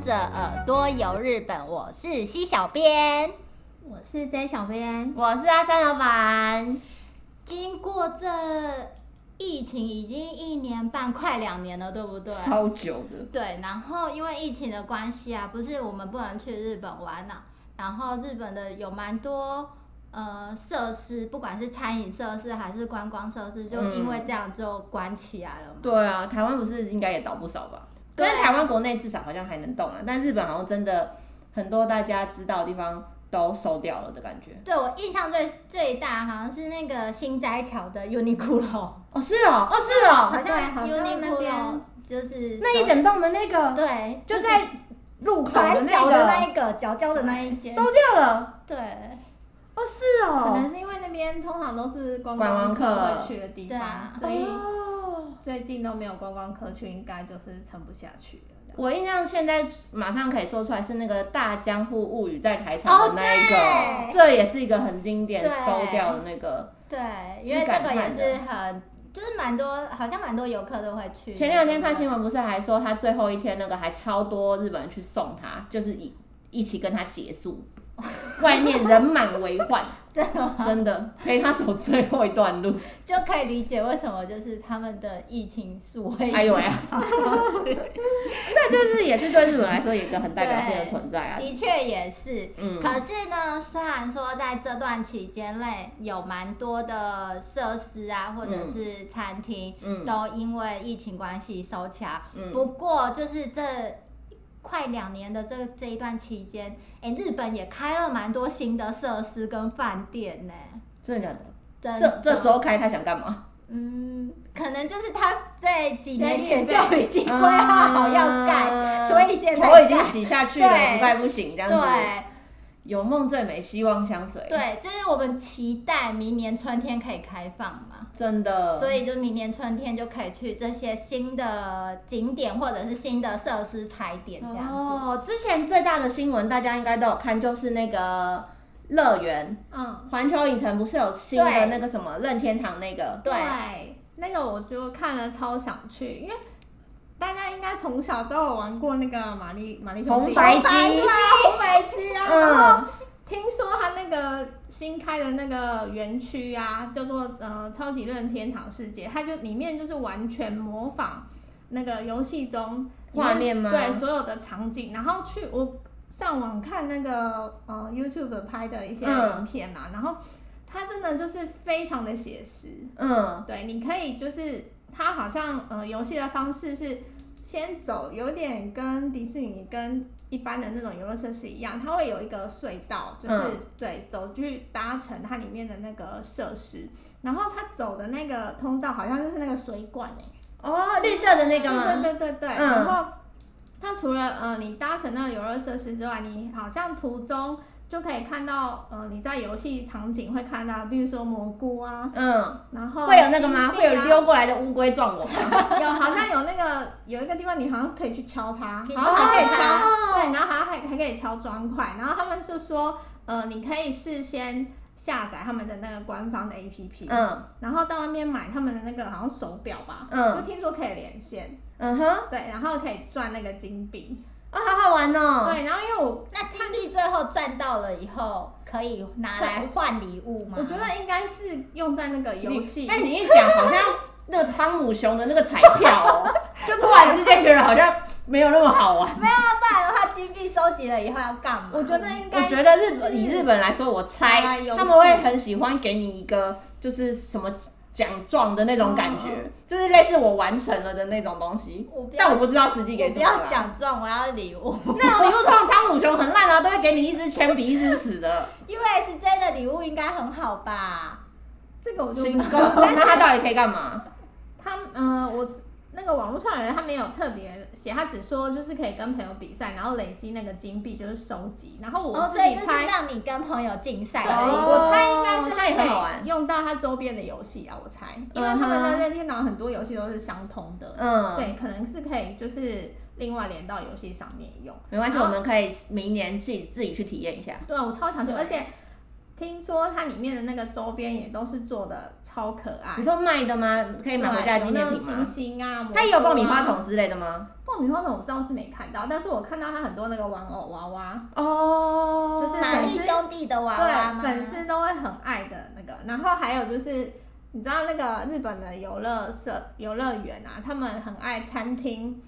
着耳朵游日本，我是西小编，我是 J 小编，我是阿三老板。经过这疫情已经一年半，快两年了，对不对？超久的。对，然后因为疫情的关系啊，不是我们不能去日本玩了，啊，然后日本的有蛮多呃设施，不管是餐饮设施还是观光设施，就因为这样就关起来了嘛。对啊，台湾不是应该也倒不少吧？因为台湾国内至少好像还能动啊，但日本好像真的很多大家知道的地方都收掉了的感觉。对，我印象最最大好像是那个新斋桥的 Uniqlo。哦，是哦，哦是哦，好像 Uniqlo 就是那一整栋的那个，对，就在路口的那个？那一个角角的那一间。收掉了。对，哦是哦，可能是因为那边通常都是观光客会去的地方，所以。最近都没有观光客去，应该就是撑不下去了。我印象现在马上可以说出来是那个《大江户物语》在台场的那一个，oh, 这也是一个很经典收掉的那个。对，因为这个也是很，就是蛮多，好像蛮多游客都会去。前两天看新闻不是还说他最后一天那个还超多日本人去送他，就是一一起跟他结束。外面人满为患，真的真的陪他走最后一段路，就可以理解为什么就是他们的疫情数会还有呀，那就是也是对日本来说一个很代表性的存在啊。的确也是，嗯。可是呢，虽然说在这段期间内有蛮多的设施啊，或者是餐厅，嗯，都因为疫情关系收起来，嗯。不过就是这。快两年的这这一段期间，哎、欸，日本也开了蛮多新的设施跟饭店呢。真的假的？真的。这这时候开他想干嘛？嗯，可能就是他在几年前就已经规划好要盖，嗯，所以现在头已经洗下去了，不盖不行这样子。对。有梦最美，希望相随。对，就是我们期待明年春天可以开放嘛。真的。所以就明年春天就可以去这些新的景点或者是新的设施踩点这样子。哦，之前最大的新闻大家应该都有看，就是那个乐园。嗯。环球影城不是有新的那个什么任天堂那个？对。那个我就看了超想去，因为。大家应该从小都有玩过那个玛丽玛丽，红白机，红白机啊！然后听说他那个新开的那个园区啊，叫做呃超级任天堂世界，它就里面就是完全模仿那个游戏中画面吗？对，所有的场景。然后去我上网看那个呃 YouTube 拍的一些影片啊，嗯、然后它真的就是非常的写实。嗯，对，你可以就是。它好像呃，游戏的方式是先走，有点跟迪士尼跟一般的那种游乐设施一样，它会有一个隧道，就是、嗯、对走去搭乘它里面的那个设施，然后它走的那个通道好像就是那个水管哎、欸，哦，绿色的那个吗？对对对对，嗯、然后它除了呃你搭乘那个游乐设施之外，你好像途中。就可以看到，呃，你在游戏场景会看到，比如说蘑菇啊，嗯，然后、啊、会有那个吗？会有溜过来的乌龟撞我吗？有，好像有那个有一个地方，你好像可以去敲它，好像还可以敲，可以敲砖块，然后他们是说，呃，你可以事先下载他们的那个官方的 APP，嗯，然后到那边买他们的那个好像手表吧，嗯，就听说可以连线，嗯哼，对，然后可以赚那个金币。啊、哦，好好玩哦！对，然后因为我那金币最后赚到了以后，可以拿来换礼物吗？我觉得应该是用在那个游戏。但你一讲，好像那个汤姆熊的那个彩票哦，就突然之间觉得好像没有那么好玩。没有啊，不然的话，金币收集了以后要干嘛？我觉得应该，我觉得日本以日本来说，我猜他们会很喜欢给你一个，就是什么。奖状的那种感觉，哦，就是类似我完成了的那种东西。我但我不知道实际给什么。不要奖状，我要礼物。那种 礼物通常汤姆熊很烂啊，都会给你一支铅笔，一支尺的。USJ 的礼物应该很好吧？这个我就。那他到底可以干嘛？他嗯、呃，我。那个网络上的人他没有特别写，他只说就是可以跟朋友比赛，然后累积那个金币就是收集。然后我自己猜，哦、就是让你跟朋友竞赛。哦，我猜应该是他也可以用到他周边的游戏啊，我猜，因为他们的任天堂很多游戏都是相通的。嗯，对，可能是可以就是另外连到游戏上面用。没关系，我们可以明年自己自己去体验一下。对啊，我超强的，而且。听说它里面的那个周边也都是做的超可爱。你说卖的吗？可以买回家纪念品吗？星星啊，它也有爆米花筒之类的吗？爆米花筒我倒是没看到，但是我看到它很多那个玩偶娃娃哦，就是玛丽兄弟的娃娃对，粉丝都会很爱的那个。然后还有就是，你知道那个日本的游乐设游乐园啊，他们很爱餐厅。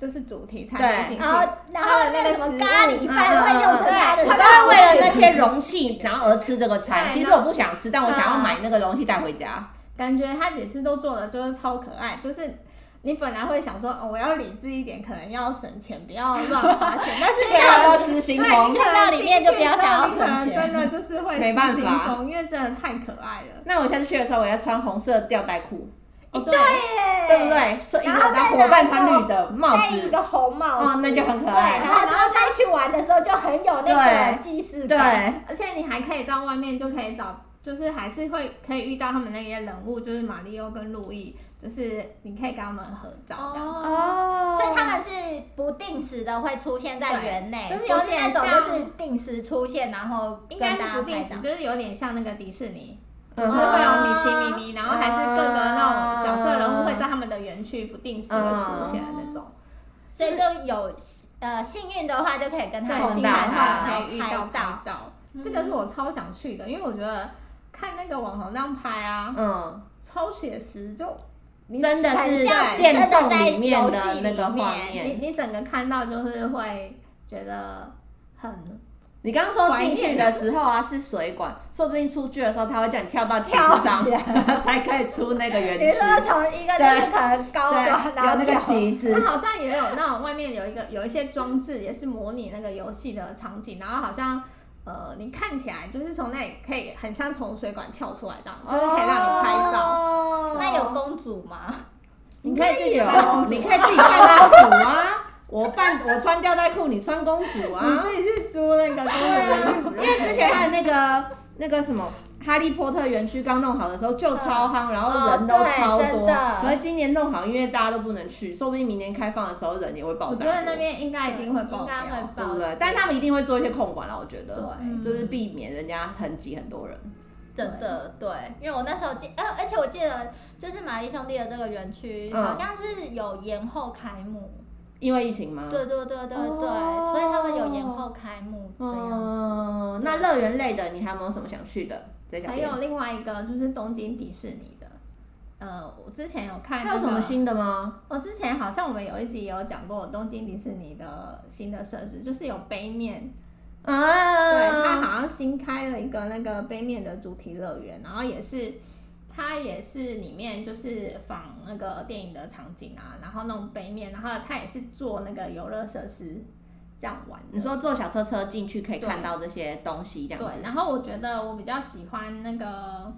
就是主题餐厅，然后然后那个什么咖喱饭会用成它的，他都会为了那些容器，然后而吃这个餐。其实我不想吃，但我想要买那个容器带回家。感觉他每次都做的就是超可爱，就是你本来会想说，哦，我要理智一点，可能要省钱，不要乱花钱。但是不要失心疯，去到里面就不要想要省钱，真的就是会没办法，因为真的太可爱了。那我下次去的时候，我要穿红色吊带裤。对耶，对不对？然后伙伴穿绿的帽子，戴一个红帽子，那就很可爱。对，然后然后再去玩的时候就很有那个既视感。而且你还可以在外面就可以找，就是还是会可以遇到他们那些人物，就是马里奥跟路易，就是你可以跟他们合照哦。所以他们是不定时的会出现在园内，就是有那种就是定时出现，然后应该是不定时，就是有点像那个迪士尼。就是会有米奇、米妮，然后还是各个那种角色人物会在他们的园区不定时的出现的那种，所以就有呃幸运的话就可以跟他们拍到，可以遇到拍照。这个是我超想去的，因为我觉得看那个网红那样拍啊，嗯，超写实，就真的是电动里面的那个画面，你你整个看到就是会觉得很。你刚刚说进去的时候啊是水管，说不定出去的时候他会叫你跳到梯子上，才可以出那个园区。你说从一个就是可能高的，然后那个旗子，它好像也有那种外面有一个有一些装置，也是模拟那个游戏的场景，然后好像呃你看起来就是从那里可以很像从水管跳出来这样，就是可以让你拍照。那有公主吗？你可以自己有，你可以自己扮公主啊。我扮 我穿吊带裤，你穿公主啊！你自己去租那个公主的，因为之前还有那个那个什么哈利波特园区刚弄好的时候就超夯，然后人都超多。可是今年弄好，因为大家都不能去，说不定明年开放的时候人也会爆炸。我觉得那边应该一定会爆，对不对？但他们一定会做一些控管了，我觉得，就是避免人家很挤很多人。真的对，因为我那时候记，呃，而且我记得就是玛丽兄弟的这个园区好像是有延后开幕。因为疫情吗？对对对对对，所以他们有延后开幕的样子。哦，那乐园类的，你还有没有什么想去的？还有另外一个就是东京迪士尼的，呃，我之前有看。还有什么新的吗？我之前好像我们有一集有讲过东京迪士尼的新的设施，就是有杯面。啊。对，它好像新开了一个那个杯面的主题乐园，然后也是。它也是里面就是仿那个电影的场景啊，然后那种背面，然后它也是做那个游乐设施这样玩。你说坐小车车进去可以看到这些东西这样子。对，然后我觉得我比较喜欢那个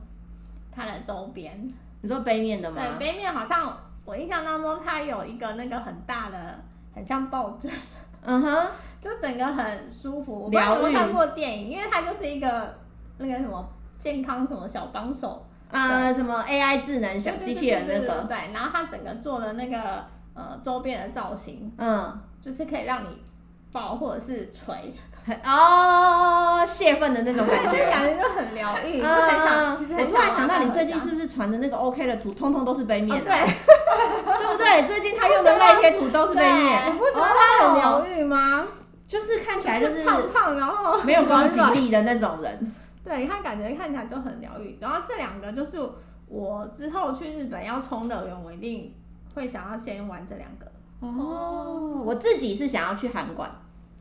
它的周边。你说背面的吗？对，背面好像我印象当中它有一个那个很大的，很像抱枕。嗯哼，就整个很舒服。我没有看过电影，因为它就是一个那个什么健康什么小帮手。呃，什么 AI 智能小机器人那个，对，然后它整个做的那个呃周边的造型，嗯，就是可以让你抱或者是捶，哦，泄愤的那种感觉，感觉就很疗愈。我突然想到，你最近是不是传的那个 OK 的图，通通都是杯面？对，对不对？最近他用的那些图都是杯面，你不觉得他很疗愈吗？就是看起来就是胖胖，然后没有攻击力的那种人。对，他感觉看起来就很疗愈。然后这两个就是我之后去日本要冲乐园，我一定会想要先玩这两个。哦，我自己是想要去韩馆，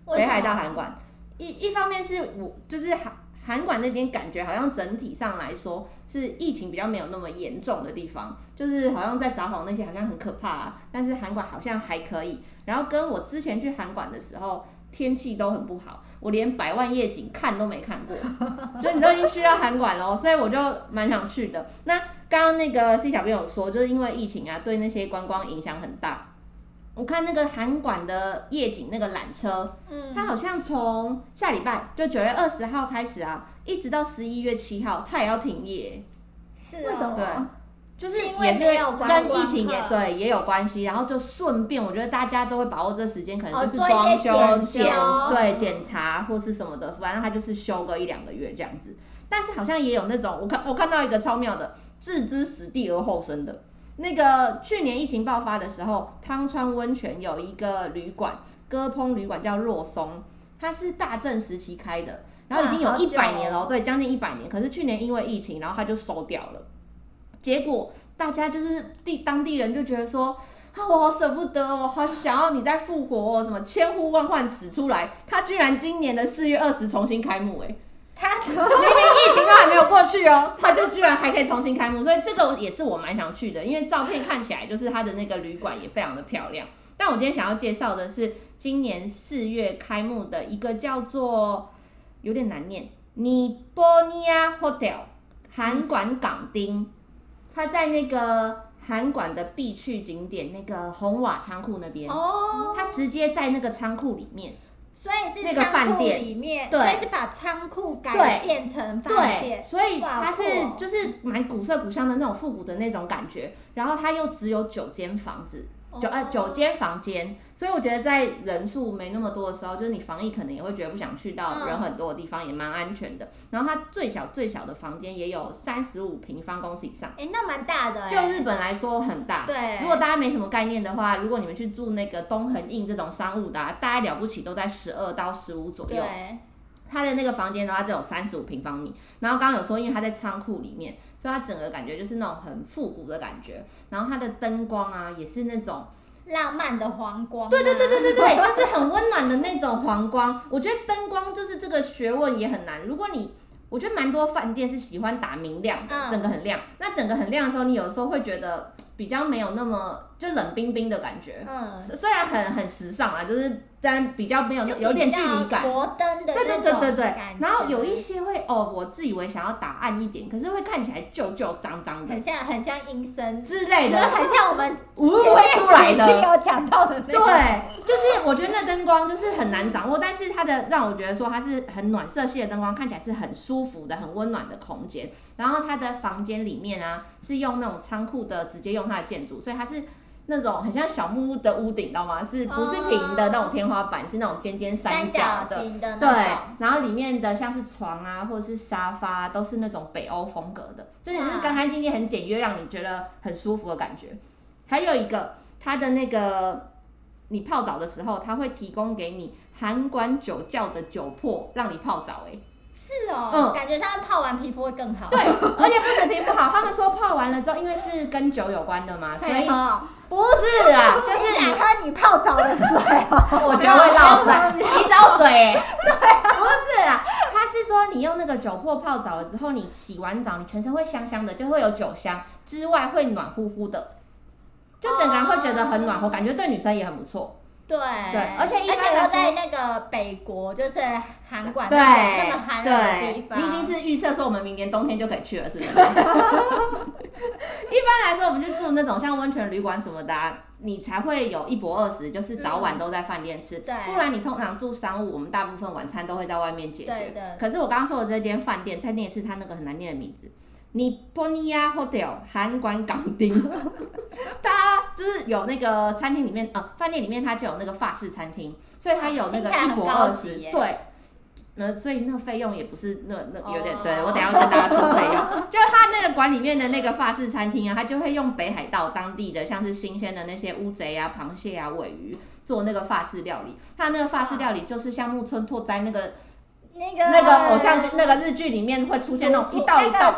北海道韩馆。一一方面是我就是韩韩馆那边感觉好像整体上来说是疫情比较没有那么严重的地方，就是好像在札幌那些好像很可怕啊，但是韩馆好像还可以。然后跟我之前去韩馆的时候。天气都很不好，我连百万夜景看都没看过，所以你都已经去到韩馆了，所以我就蛮想去的。那刚刚那个 C 小朋友说，就是因为疫情啊，对那些观光影响很大。我看那个韩馆的夜景那个缆车，嗯，它好像从下礼拜就九月二十号开始啊，一直到十一月七号，它也要停业。是啊、哦，对。就是也是跟疫情也对也有关系，然后就顺便，我觉得大家都会把握这时间，可能就是装修检对检查或是什么的，反正他就是休个一两个月这样子。但是好像也有那种，我看我看到一个超妙的，置之死地而后生的。那个去年疫情爆发的时候，汤川温泉有一个旅馆，割烹旅馆叫若松，它是大正时期开的，然后已经有一百年了，对，将近一百年。可是去年因为疫情，然后它就收掉了。结果大家就是地当地人就觉得说，啊，我好舍不得，我好想要你再复活，哦，什么千呼万唤始出来，它居然今年的四月二十重新开幕，哎。他 明明疫情都还没有过去哦，他就居然还可以重新开幕，所以这个也是我蛮想去的，因为照片看起来就是他的那个旅馆也非常的漂亮。但我今天想要介绍的是今年四月开幕的一个叫做有点难念尼波尼亚 Hotel 韩馆港町，它在那个韩馆的必去景点那个红瓦仓库那边哦，它直接在那个仓库里面。所以是那个饭店里面，对，所以是把仓库改建成饭店，所以它是就是蛮古色古香的那种复古的那种感觉，然后它又只有九间房子。九呃九间房间，所以我觉得在人数没那么多的时候，就是你防疫可能也会觉得不想去到人很多的地方，也蛮安全的。然后它最小最小的房间也有三十五平方公尺以上，哎、欸，那蛮大的、欸。就日本来说很大。对。如果大家没什么概念的话，如果你们去住那个东横印这种商务的、啊，大概了不起都在十二到十五左右。对。它的那个房间的话，只有三十五平方米。然后刚刚有说，因为他在仓库里面，所以它整个感觉就是那种很复古的感觉。然后它的灯光啊，也是那种浪漫的黄光、啊。对对对对对对，就是很温暖的那种黄光。我觉得灯光就是这个学问也很难。如果你，我觉得蛮多饭店是喜欢打明亮的，整个很亮。那整个很亮的时候，你有时候会觉得比较没有那么。就冷冰冰的感觉，嗯，虽然很很时尚啊，就是但比较没有有点距离感，摩登的，对对对对对。然后有一些会哦，我自以为想要打暗一点，可是会看起来旧旧脏脏的，很像很像阴森之类的，很像我们 无会出来的有讲到的那个。对，就是我觉得那灯光就是很难掌握，但是它的让我觉得说它是很暖色系的灯光，看起来是很舒服的、很温暖的空间。然后它的房间里面啊，是用那种仓库的，直接用它的建筑，所以它是。那种很像小木屋的屋顶，知道吗？是不是平的那种天花板？是那种尖尖三角的，的对。然后里面的像是床啊，或者是沙发，都是那种北欧风格的，真的是干干净净、很简约，让你觉得很舒服的感觉。还有一个，它的那个你泡澡的时候，它会提供给你韩馆酒窖的酒粕，让你泡澡、欸。哎，是哦，嗯，感觉他们泡完皮肤会更好。对，而且不止皮肤好，他们说泡完了之后，因为是跟酒有关的嘛，所以。不是啊，就是你喝你泡澡的水，我觉得会浪费洗澡水。对，啊。不是啊，他是说你用那个酒粕泡澡了之后，你洗完澡，你全身会香香的，就会有酒香，之外会暖乎乎的，就整个人会觉得很暖和，感觉对女生也很不错。对，对，而且而且要在那个北国，就是韩馆那么寒冷的地方，你已经是预设说我们明年冬天就可以去了，是不是？一 般来说，我们就住那种像温泉旅馆什么的，啊，你才会有一泊二十，就是早晚都在饭店吃。对，不然你通常住商务，我们大部分晚餐都会在外面解决。对的。可是我刚刚说的这间饭店，再念一次它那个很难念的名字。Niponia Hotel 韩馆港町，它就是有那个餐厅里面，呃，饭店里面它就有那个法式餐厅，所以它有那个一泊二十，对，那所以那个费用也不是那那有点，对我等下要跟大家说 费用，就是他那个馆里面的那个法式餐厅啊，他就会用北海道当地的像是新鲜的那些乌贼啊、螃蟹啊、尾鱼做那个法式料理，他那个法式料理就是像木村拓哉那个。那个那个偶像剧那个日剧里面会出现那种一道一道，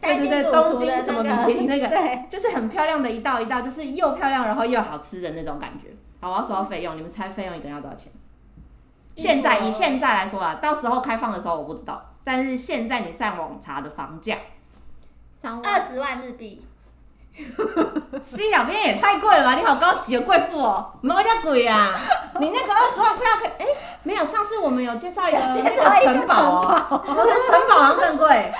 对对对，东京什么米其林那个，对，就是很漂亮的一道一道，就是又漂亮然后又好吃的那种感觉。好，我要说到费用，你们猜费用一个人要多少钱？现在以现在来说啊，到时候开放的时候我不知道，但是现在你上网查的房价，二十万日币。C 小编也太贵了吧！你好高级的贵妇哦，没有这么贵啊！你那个二十万块可以，哎、欸，没有，上次我们有介绍一个 那个城堡哦，不是城堡好像更贵，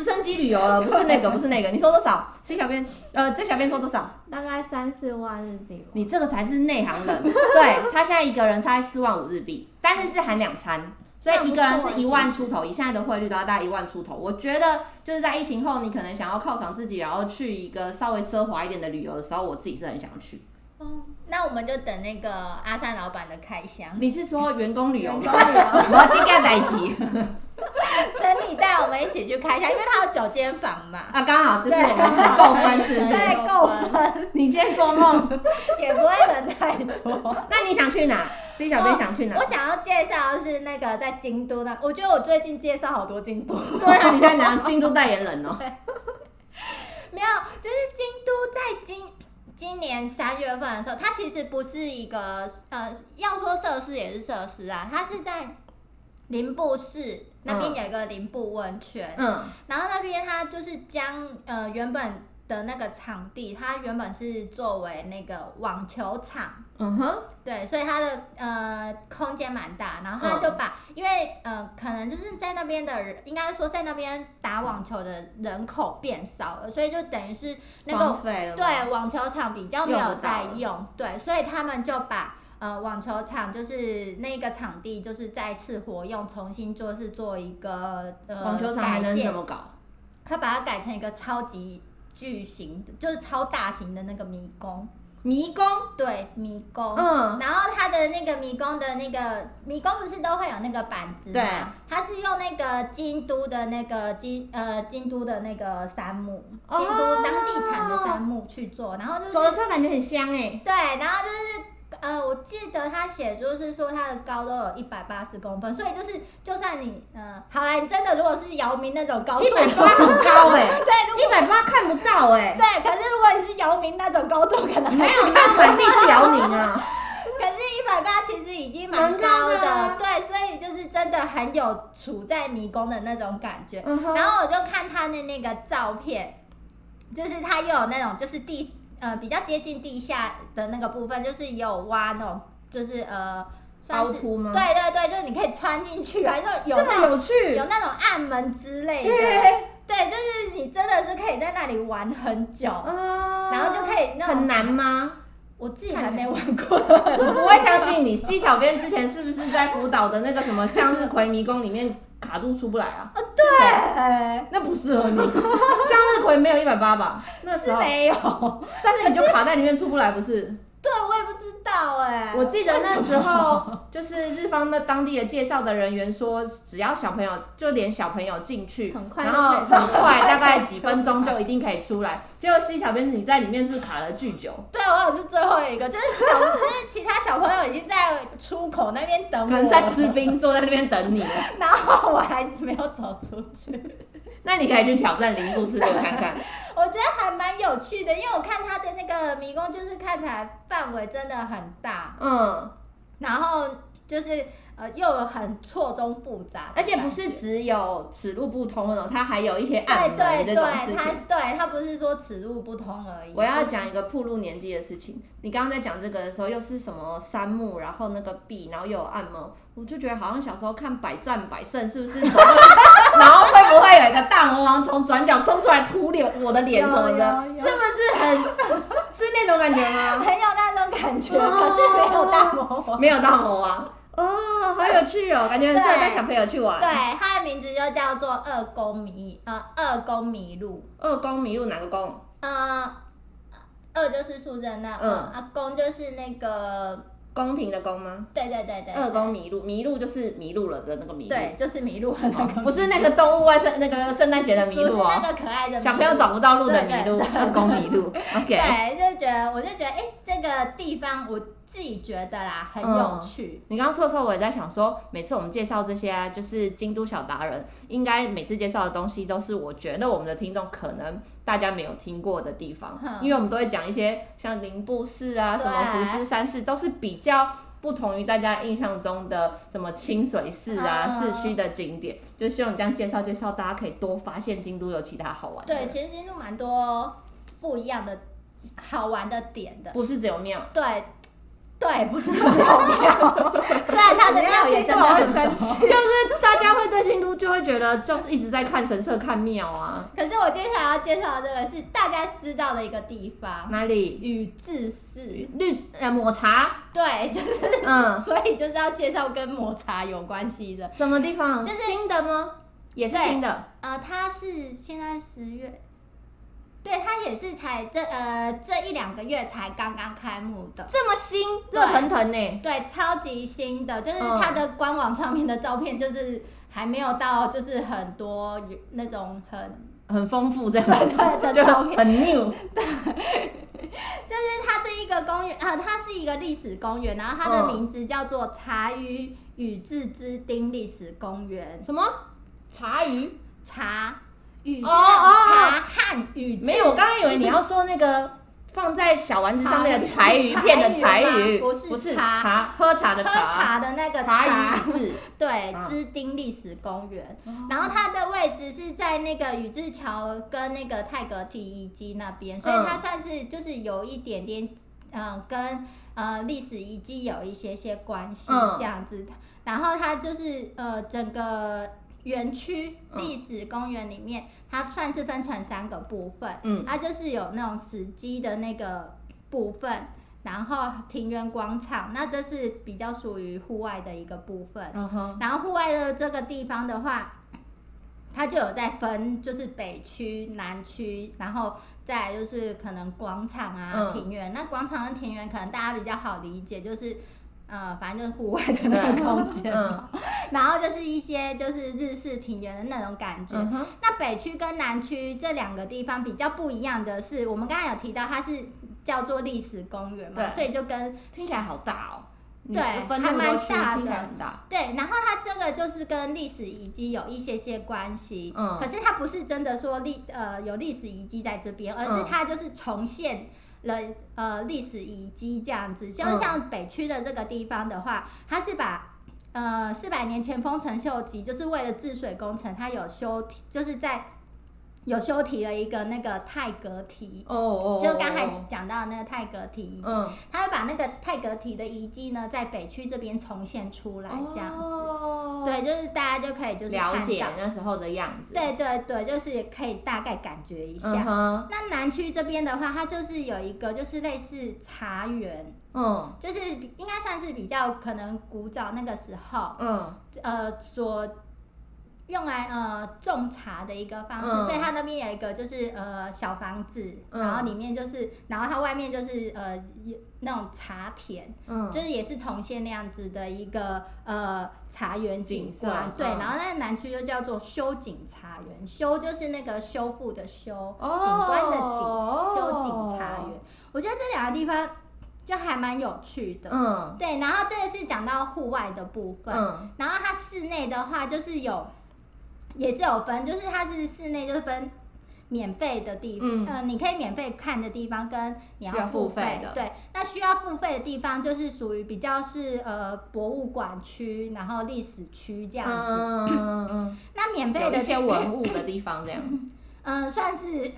直升机旅游了，不是那个，不是那个，你说多少？C 小编，呃，这小编说多少？大概三四万日币。你这个才是内行人，对，他现在一个人才四万五日币，但是是含两餐。所以一个人是一万出头，以现在的汇率都要大概一万出头。我觉得就是在疫情后，你可能想要犒赏自己，然后去一个稍微奢华一点的旅游的时候，我自己是很想去。哦，那我们就等那个阿善老板的开箱。你是说员工旅游？员工旅游，我要今天来集。等你以带我们一起去看一下，因为它有九间房嘛。啊，刚好就是我们够分，是不是？对，够分。你今天做梦 也不会人太多。那你想去哪？C 小编想去哪？我想要介绍的是那个在京都的，我觉得我最近介绍好多京都。对啊，你现在讲京都代言人哦。没有，就是京都在今今年三月份的时候，它其实不是一个呃，要说设施也是设施啊，它是在林布市那边有一个林布温泉，嗯，然后那边它就是将呃原本。的那个场地，它原本是作为那个网球场，嗯哼，对，所以它的呃空间蛮大，然后他就把，嗯、因为呃可能就是在那边的人，应该说在那边打网球的人口变少了，所以就等于是那个对网球场比较没有在用，用对，所以他们就把呃网球场就是那个场地就是再次活用，重新做是做一个呃网球场还能怎么搞？他把它改成一个超级。巨型的，就是超大型的那个迷宫，迷宫，对，迷宫，嗯，然后它的那个迷宫的那个迷宫不是都会有那个板子吗？对，它是用那个京都的那个京呃京都的那个杉木，京都当地产的杉木去做，然后就是走的时候感觉很香哎，对，然后就是。呃，我记得他写就是说他的高都有一百八十公分，所以就是就算你呃，好啦，你真的如果是姚明那种高度，一百八很高哎、欸，对，一百八看不到哎、欸，对，可是如果你是姚明那种高度，可能没有那满地是姚明啊，可是一百八其实已经蛮高的，的对，所以就是真的很有处在迷宫的那种感觉。嗯、然后我就看他的那个照片，就是他又有那种就是第。呃，比较接近地下的那个部分，就是有挖那种，就是呃，算是凹凸吗？对对对，就是你可以穿进去，还是有这么有趣，有那种暗门之类的。对，就是你真的是可以在那里玩很久，然后就可以那种。很难吗？我自己还没玩过，我不会相信你。C 小编之前是不是在福岛的那个什么向日葵迷宫里面？卡住出不来啊！呃，对，那不适合你。向日葵没有一百八吧？那时候是没有，但是你就卡在里面出不来，不是？对，我也不知道哎。我记得那时候 就是日方的当地的介绍的人员说，只要小朋友就连小朋友进去，然后很快大概几分钟就一定可以出来。结果 C 小编你在里面是不是卡了巨久？对，我好像是最后一个，就是小就是其他小朋友已经在出口那边等我，可能在吃冰，坐在那边等你。然后我还是没有走出去。那你可以去挑战綾部市这个看看。我觉得还蛮有趣的，因为我看它的那个迷宫，就是看起来范围真的很大，嗯，然后就是。呃，又很错综复杂，而且不是只有此路不通那种，它还有一些暗门这种事情。对对对，它对它不是说此路不通而已。我要讲一个铺路年纪的事情，你刚刚在讲这个的时候，又是什么山木，然后那个壁，然后又有暗门，我就觉得好像小时候看百战百胜，是不是？然后会不会有一个大魔王从转角冲出来涂脸我的脸什么的？是不是很是那种感觉吗？很有那种感觉，哦、可是没有大魔王，没有大魔王。哦，好有趣哦，感觉很适合带小朋友去玩。对，它的名字就叫做二宫迷，呃，二宫迷路。二宫迷路哪个宫？呃，二就是数字的那，嗯，啊，宫就是那个。宫廷的宫吗？对对对对。二宫迷路，迷路就是迷路了的那个迷路。对，就是迷路了那个。不是那个动物万圣那个圣诞节的迷路哦。是那个可爱的。小朋友找不到路的迷路，二宫迷路。OK。对，就觉得，我就觉得，哎，这个地方我自己觉得啦，很有趣。你刚刚说的时候，我也在想说，每次我们介绍这些啊，就是京都小达人，应该每次介绍的东西都是我觉得我们的听众可能。大家没有听过的地方，因为我们都会讲一些像綾部市啊，什么福知山市，都是比较不同于大家印象中的什么清水寺啊、市区的景点。就希望你这样介绍介绍，大家可以多发现京都有其他好玩的。对，其实京都蛮多不一样的好玩的点的，不是只有庙。对。对，不知道庙，虽然他的庙也真的很神奇，就是大家会对京都就会觉得就是一直在看神社、看庙啊。可是我接下来要介绍的这个是大家知道的一个地方，哪里？宇治市，绿呃抹茶，对，就是嗯，所以就是要介绍跟抹茶有关系的。什么地方？就是新的吗？也是新的。呃，它是现在十月。对，它也是才这呃这一两个月才刚刚开幕的，这么新，热腾腾呢？对，超级新的，就是它的官网上面的照片，就是还没有到就是很多那种很很丰富这样对对的照片，很 new。对，就是它这一个公园啊，它是一个历史公园，然后它的名字叫做茶鱼宇智之町历史公园。什么？茶鱼？茶语？哦哦，茶汉语。没有，我刚刚以为你要说那个。放在小丸子上面的柴 鱼片的柴鱼，不是不是茶，喝茶的茶，喝茶的那个茶宇治，对，之町历史公园。然后它的位置是在那个宇治桥跟那个泰阁堤遗迹那边，所以它算是就是有一点点，嗯，跟呃历史遗迹有一些些关系这样子。然后它就是呃整个。园区历史公园里面，它算是分成三个部分，嗯，它就是有那种史迹的那个部分，然后庭园广场，那这是比较属于户外的一个部分，嗯哼，然后户外的这个地方的话，它就有在分，就是北区、南区，然后再就是可能广场啊、庭园，那广场跟庭园可能大家比较好理解，就是。呃，反正就是户外的那个空间，嗯、然后就是一些就是日式庭园的那种感觉。嗯、那北区跟南区这两个地方比较不一样的是，我们刚刚有提到它是叫做历史公园嘛，所以就跟听起来好大哦。对，还蛮大的。大对，然后它这个就是跟历史遗迹有一些些关系。嗯。可是它不是真的说历呃有历史遗迹在这边，而是它就是重现。了呃历史遗迹这样子，像像北区的这个地方的话，它是把呃四百年前丰臣秀吉就是为了治水工程，他有修就是在。有修提了一个那个泰格提，哦哦，就刚才讲到那个泰格提遗迹，他会把那个泰格提的遗迹呢，在北区这边重现出来，这样子，对，就是大家就可以就是了解那时候的样子，对对对，就是可以大概感觉一下。那南区这边的话，它就是有一个就是类似茶园，嗯，就是应该算是比较可能古早那个时候，嗯，呃所。用来呃种茶的一个方式，嗯、所以它那边有一个就是呃小房子，嗯、然后里面就是，然后它外面就是呃那种茶田，嗯、就是也是重现那样子的一个呃茶园景观，色对，嗯、然后那个南区就叫做修景茶园，修就是那个修复的修，哦、景观的景，修景茶园，我觉得这两个地方就还蛮有趣的，嗯，对，然后这个是讲到户外的部分，嗯、然后它室内的话就是有。也是有分，就是它是室内，就是分免费的地方，嗯、呃，你可以免费看的地方跟你要付费的，对，那需要付费的地方就是属于比较是呃博物馆区，然后历史区这样子，嗯嗯嗯，那免费的一些文物的地方这样，嗯，算是。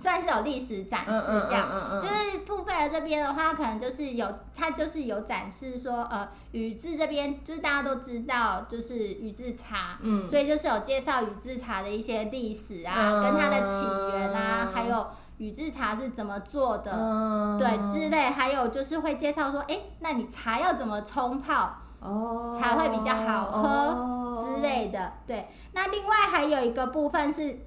算是有历史展示这样，嗯嗯嗯。嗯、就是付费的这边的话，可能就是有，它就是有展示说，呃，宇治这边就是大家都知道，就是宇治茶，嗯，所以就是有介绍宇治茶的一些历史啊，嗯、跟它的起源啊，嗯、还有宇治茶是怎么做的，嗯、对之类，还有就是会介绍说，哎、欸，那你茶要怎么冲泡，哦，才会比较好喝、哦、之类的，对。那另外还有一个部分是。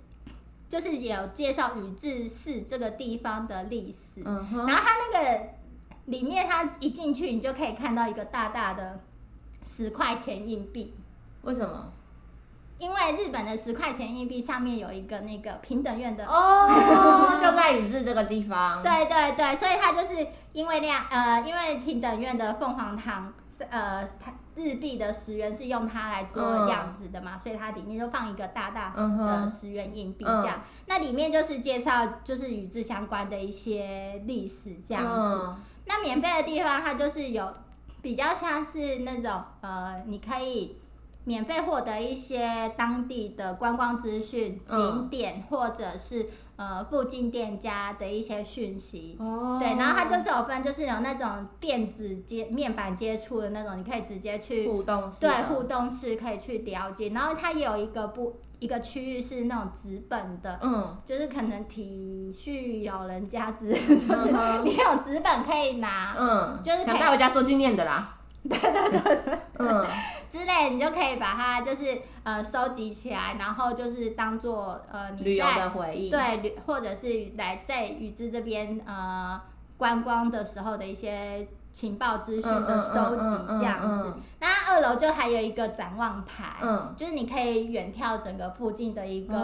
就是有介绍宇治市这个地方的历史，嗯、哼然后它那个里面，它一进去你就可以看到一个大大的十块钱硬币。为什么？因为日本的十块钱硬币上面有一个那个平等院的哦，就在宇治这个地方。对对对，所以它就是因为那样呃，因为平等院的凤凰堂是呃它。日币的十元是用它来做样子的嘛，嗯、所以它里面就放一个大大的十元硬币这样。嗯、那里面就是介绍就是与之相关的一些历史这样子。嗯、那免费的地方它就是有比较像是那种呃，你可以免费获得一些当地的观光资讯、景点、嗯、或者是。呃，附近店家的一些讯息，哦、对，然后它就是有分，就是有那种电子接面板接触的那种，你可以直接去互动，对，互动式可以去了解。然后它也有一个不一个区域是那种纸本的，嗯，就是可能体恤老人家之，就是你有纸本可以拿，嗯，就是可以带回家做纪念的啦。对对对对，嗯，之类你就可以把它就是呃收集起来，然后就是当做呃你在旅游的回忆，对，或者是来在宇治这边呃观光的时候的一些情报资讯的收集这样子。那二楼就还有一个展望台，嗯，就是你可以远眺整个附近的一个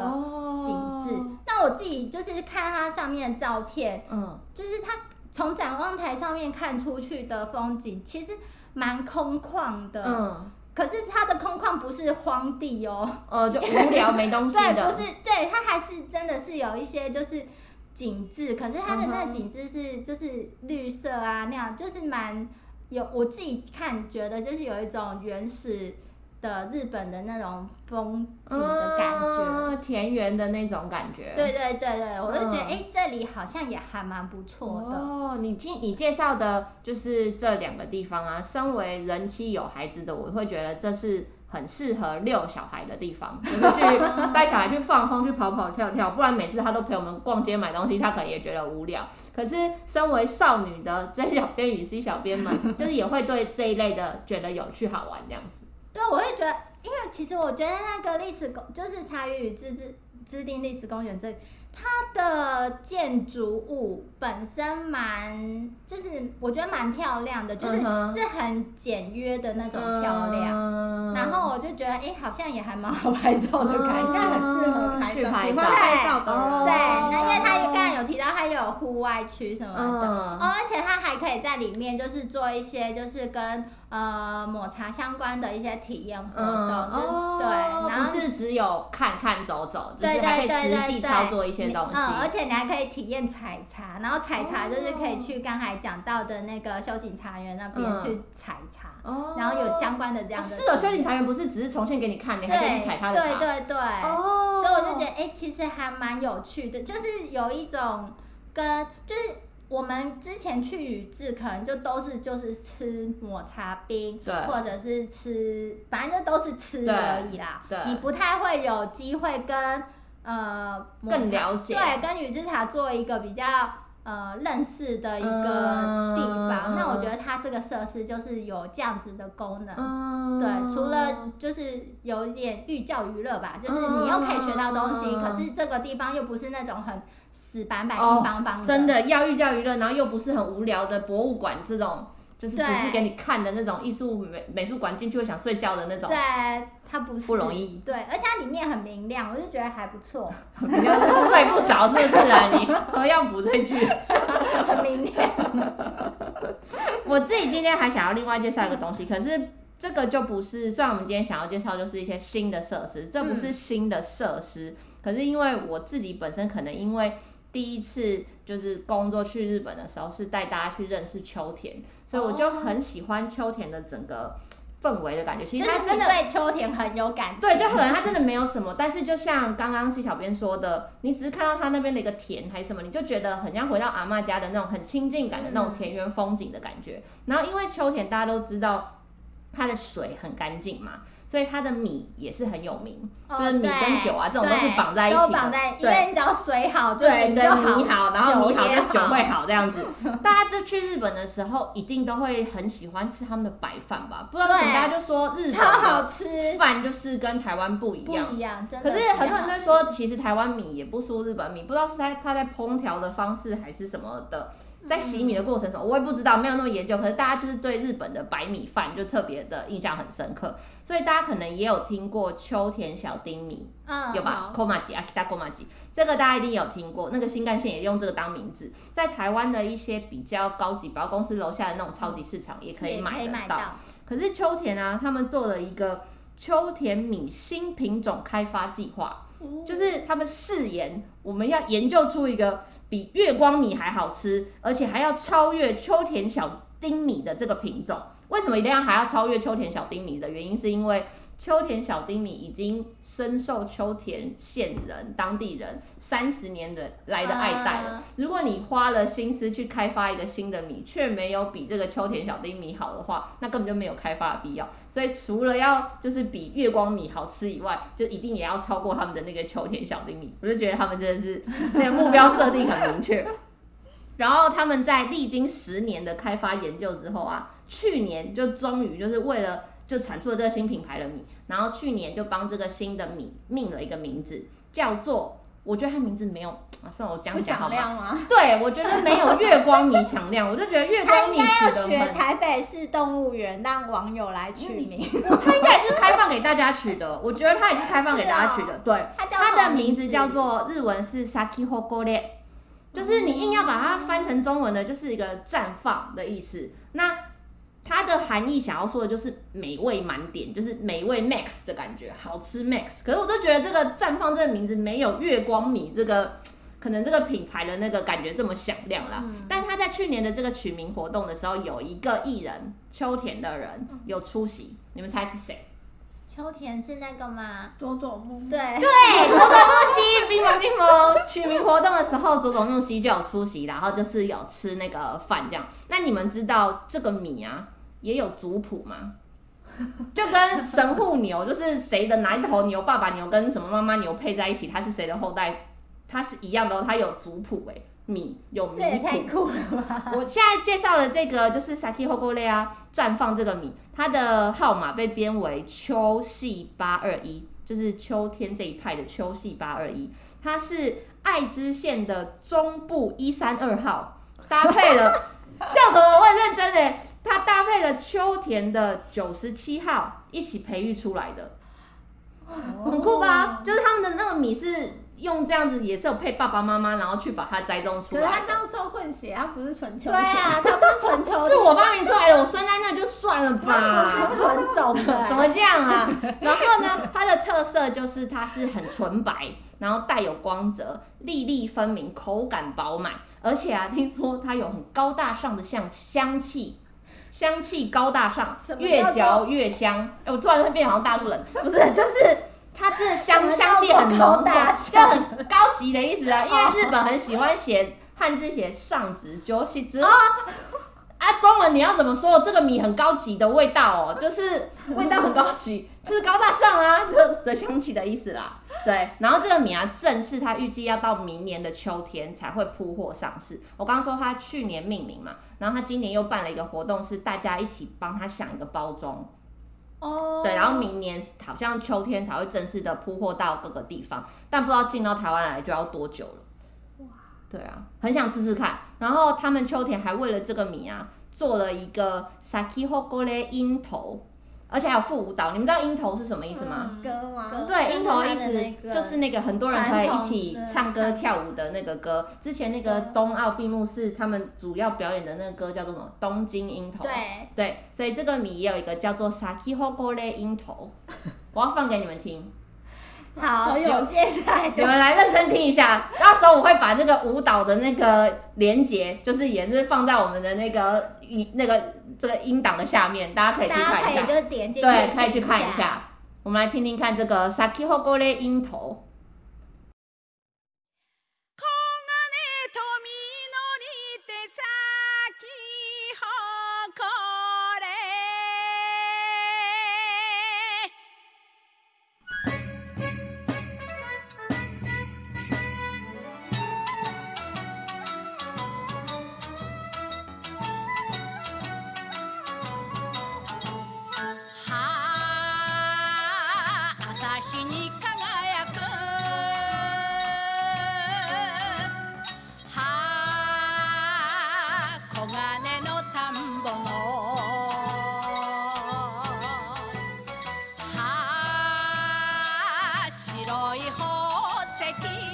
景致。哦、那我自己就是看它上面的照片，嗯，就是它从展望台上面看出去的风景，其实蛮空旷的，嗯。可是它的空旷不是荒地哦，呃，就无聊没东西的。对，不是，对，它还是真的是有一些就是景致，可是它的那个景致是就是绿色啊那样，就是蛮有我自己看觉得就是有一种原始。的日本的那种风景的感觉，嗯、田园的那种感觉。对对对对，我就觉得哎、嗯欸，这里好像也还蛮不错的。哦，你听你介绍的就是这两个地方啊。身为人妻有孩子的，我会觉得这是很适合遛小孩的地方，就是去带小孩去放风，去跑跑跳跳。不然每次他都陪我们逛街买东西，他可能也觉得无聊。可是身为少女的 J 小编与 C 小编们，就是也会对这一类的觉得有趣好玩这样子。对，我会觉得，因为其实我觉得那个历史公，就是茶语与自治制定历史公园这里。它的建筑物本身蛮，就是我觉得蛮漂亮的，就是是很简约的那种漂亮。然后我就觉得，哎，好像也还蛮好拍照的感觉，应该很适合拍照，喜欢拍照的人。对，那因为它刚刚有提到，它有户外区什么的，哦，而且它还可以在里面就是做一些就是跟呃抹茶相关的一些体验活动，就是对，然后是只有看看走走，就是还可以实际操作一些。嗯，而且你还可以体验采茶，然后采茶就是可以去刚才讲到的那个修景茶园那边去采茶，哦、然后有相关的这样的。是的，修景茶园不是只是重现给你看，你还可以采它的茶。对对对。哦。所以我就觉得，哎、欸，其实还蛮有趣的，就是有一种跟就是我们之前去宇治，可能就都是就是吃抹茶冰，对，或者是吃，反正就都是吃而已啦。你不太会有机会跟。呃，更了解对，跟宇治茶做一个比较呃认识的一个地方。嗯、那我觉得它这个设施就是有这样子的功能。嗯、对，除了就是有一点寓教于乐吧，就是你又可以学到东西，嗯、可是这个地方又不是那种很死板板、硬邦邦的。真的要寓教于乐，然后又不是很无聊的博物馆这种，就是只是给你看的那种艺术美美术馆，进去会想睡觉的那种。对。它不是不容易，对，而且它里面很明亮，我就觉得还不错。你就是睡不着，是不是啊？你 我要补这句，很明亮。我自己今天还想要另外介绍一个东西，可是这个就不是，虽然我们今天想要介绍就是一些新的设施，这不是新的设施，嗯、可是因为我自己本身可能因为第一次就是工作去日本的时候是带大家去认识秋田，所以我就很喜欢秋田的整个。氛围的感觉，其实它真的对秋田很有感觉。对，就可能它真的没有什么，但是就像刚刚西小编说的，你只是看到它那边的一个田还是什么，你就觉得很像回到阿嬷家的那种很亲近感的那种田园风景的感觉。嗯、然后因为秋田大家都知道，它的水很干净嘛。所以它的米也是很有名，就是米跟酒啊这种都是绑在一起的。都绑在，因为你只要水好，对对，米好，然后米好就酒会好这样子。大家就去日本的时候，一定都会很喜欢吃他们的白饭吧？不知道为什么大家就说日本超好吃，饭就是跟台湾不一样。不一样，真的。可是很多人都说，其实台湾米也不输日本米，不知道是在它在烹调的方式还是什么的。在洗米的过程什么，我也不知道，没有那么研究。可是大家就是对日本的白米饭就特别的印象很深刻，所以大家可能也有听过秋田小丁米，嗯、有吧？Komaji Akita Komaji，这个大家一定有听过。那个新干线也用这个当名字，在台湾的一些比较高级百货公司楼下的那种超级市场也可以买得到。到可是秋田啊，他们做了一个秋田米新品种开发计划，嗯、就是他们誓言，我们要研究出一个。比月光米还好吃，而且还要超越秋田小丁米的这个品种。为什么一定要还要超越秋田小丁米的原因？是因为秋田小丁米已经深受秋田县人、当地人三十年的来的爱戴了。如果你花了心思去开发一个新的米，却没有比这个秋田小丁米好的话，那根本就没有开发的必要。所以除了要就是比月光米好吃以外，就一定也要超过他们的那个秋田小丁米。我就觉得他们真的是那个目标设定很明确。然后他们在历经十年的开发研究之后啊，去年就终于就是为了。就产出了这个新品牌的米，然后去年就帮这个新的米命了一个名字，叫做“我觉得它名字没有啊，算了，我讲讲好吗？对，我觉得没有月光米响亮，我就觉得月光米取得很。他应该要学台北市动物园，让网友来取名。他应该也是开放给大家取的，我觉得它也是开放给大家取的。对，它的名字叫做日文是 Saki Hokore，就是你硬要把它翻成中文的，就是一个绽放的意思。那含义想要说的就是美味满点，就是美味 max 的感觉，好吃 max。可是我都觉得这个绽放这个名字没有月光米这个可能这个品牌的那个感觉这么响亮啦。嗯、但他在去年的这个取名活动的时候，有一个艺人秋田的人有出席，你们猜是谁？秋田是那个吗？佐佐木。对对，佐佐木希，冰萌冰萌。取名活动的时候，佐佐木希就有出席，然后就是有吃那个饭这样。那你们知道这个米啊？也有族谱吗？就跟神户牛，就是谁的哪一头牛，爸爸牛跟什么妈妈牛配在一起，它是谁的后代，它是一样的哦，它有族谱哎，米有米谱。太酷了我现在介绍了这个就是 Saki Hokore 啊，绽放这个米，它的号码被编为秋系八二一，就是秋天这一派的秋系八二一，它是爱知县的中部一三二号，搭配了，笑什么？我很认真哎。它搭配了秋田的九十七号一起培育出来的，很酷吧？就是他们的那个米是用这样子，也是有配爸爸妈妈，然后去把它栽种出来。可是他当初混血，他不是纯秋田。对啊，他不是纯秋田。是我发明出来的，我生在那就算了吧。不是纯种的，怎么这样啊？然后呢，它的特色就是它是很纯白，然后带有光泽，粒粒分明，口感饱满，而且啊，听说它有很高大上的香香气。香气高大上，越嚼越香。哎、欸，我突然会变好像大陆人，不是，就是它这香香气很浓大，就很高级的意思啊。因为日本很喜欢写汉字写上直，就写质啊。中文你要怎么说？这个米很高级的味道哦，就是味道很高级，就是高大上啊，就的香气的意思啦。对，然后这个米啊，正式它预计要到明年的秋天才会铺货上市。我刚刚说它去年命名嘛，然后它今年又办了一个活动，是大家一起帮他想一个包装。哦。对，然后明年好像秋天才会正式的铺货到各个地方，但不知道进到台湾来就要多久了。哇。对啊，很想试试看。然后他们秋田还为了这个米啊，做了一个 Saki Hokore 樱头。而且还有副舞蹈，你们知道樱头是什么意思吗？歌吗？对，樱头的意思就是那个很多人可以一起唱歌跳舞的那个歌。之前那个冬奥闭幕式，他们主要表演的那个歌叫做什么？东京樱头。对对，所以这个米也有一个叫做 Saki Hokore 樱头，我要放给你们听。好，有接下来你们来认真听一下，到时候我会把这个舞蹈的那个连接，就是也是放在我们的那个音那个这个音档的下面，大家可以去看一下。对，可以去看一下。我们来听听看这个 Saki Hokore 樱头。ای خود سکی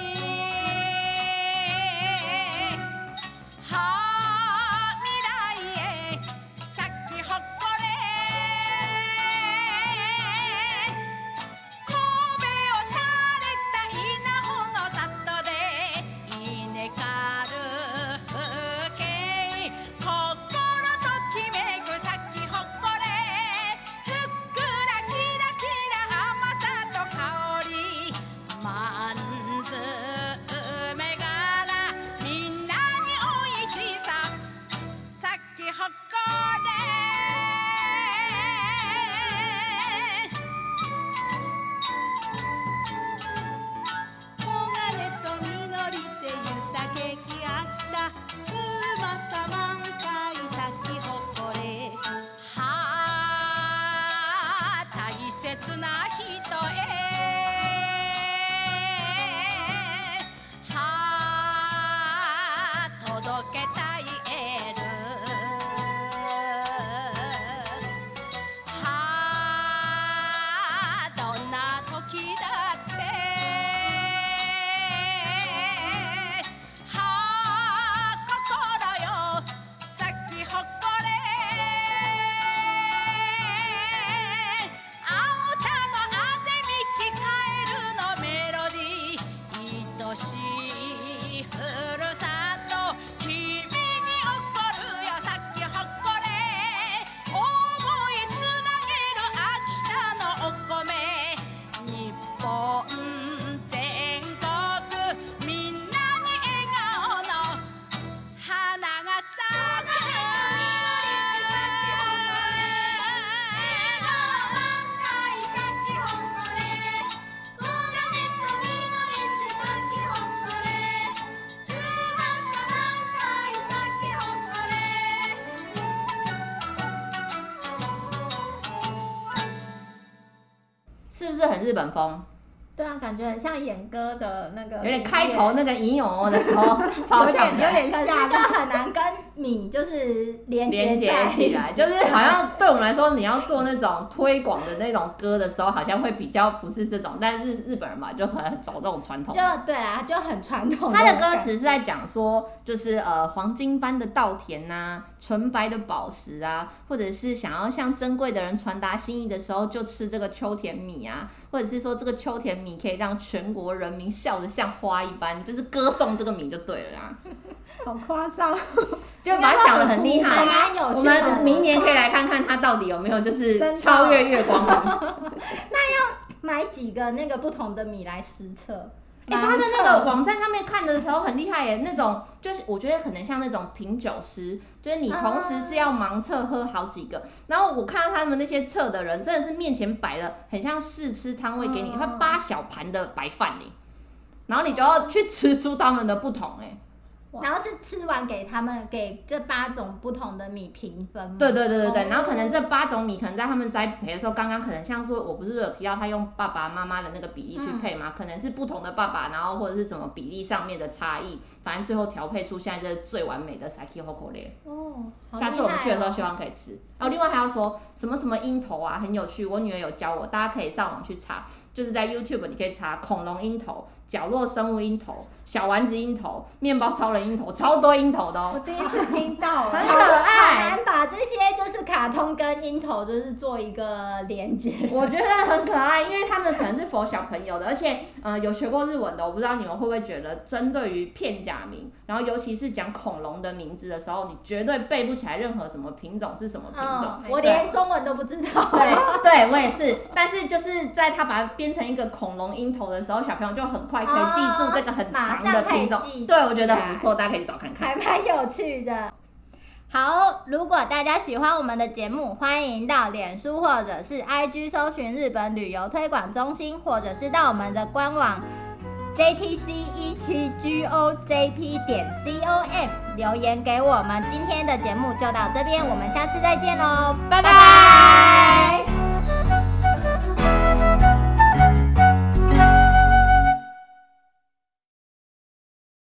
本风？对啊，感觉很像演歌的那个，有点开头那个吟哦的时候，超像，有点像，就很难跟你就是连接起来，就是好像对我们来说，你要做那种推广的那种歌的时候，好像会比较不是这种，但日日本人嘛，就很走这种传统，就对啦，就很传统。他的歌词是在讲说，就是呃黄金般的稻田呐、啊，纯白的宝石啊，或者是想要向珍贵的人传达心意的时候，就吃这个秋田米啊，或者是说这个秋田米。米可以让全国人民笑得像花一般，就是歌颂这个米就对了啦。好夸张，就把它讲的很厉害。我们明年可以来看看它到底有没有就是超越月光米。那要买几个那个不同的米来实测？哎、欸，他的那个网站上面看的时候很厉害耶，那种就是我觉得可能像那种品酒师，就是你同时是要盲测喝好几个，然后我看到他们那些测的人，真的是面前摆了很像试吃摊位给你，他八小盘的白饭呢，然后你就要去吃出他们的不同哎。然后是吃完给他们给这八种不同的米评分。对对对对对，哦、然后可能这八种米可能在他们栽培的时候，刚刚可能像说，我不是有提到他用爸爸妈妈的那个比例去配吗？嗯、可能是不同的爸爸，然后或者是什么比例上面的差异，反正最后调配出现在这最完美的 Saki Hokore。哦，下次我们去的时候希望可以吃。哦，另外还要说什么什么鹰头啊，很有趣，我女儿有教我，大家可以上网去查。就是在 YouTube，你可以查恐龙鹰头、角落生物鹰头、小丸子鹰头、面包超人鹰头，超多鹰头的哦。我第一次听到，很可爱。很难把这些就是卡通跟鹰头就是做一个连接。我觉得很可爱，因为他们可能是 for 小朋友的，而且呃有学过日文的，我不知道你们会不会觉得，针对于片假名，然后尤其是讲恐龙的名字的时候，你绝对背不起来任何什么品种是什么品种。嗯、我连中文都不知道。对，对我也是，但是就是在他把它编成一个恐龙鹰头的时候，小朋友就很快可以记住这个很长的品种。对，我觉得很不错，大家可以找看看，还蛮有趣的。好，如果大家喜欢我们的节目，欢迎到脸书或者是 IG 搜寻日本旅游推广中心，或者是到我们的官网 JTC 一七 GOJP 点 COM 留言给我们。今天的节目就到这边，我们下次再见喽，拜拜。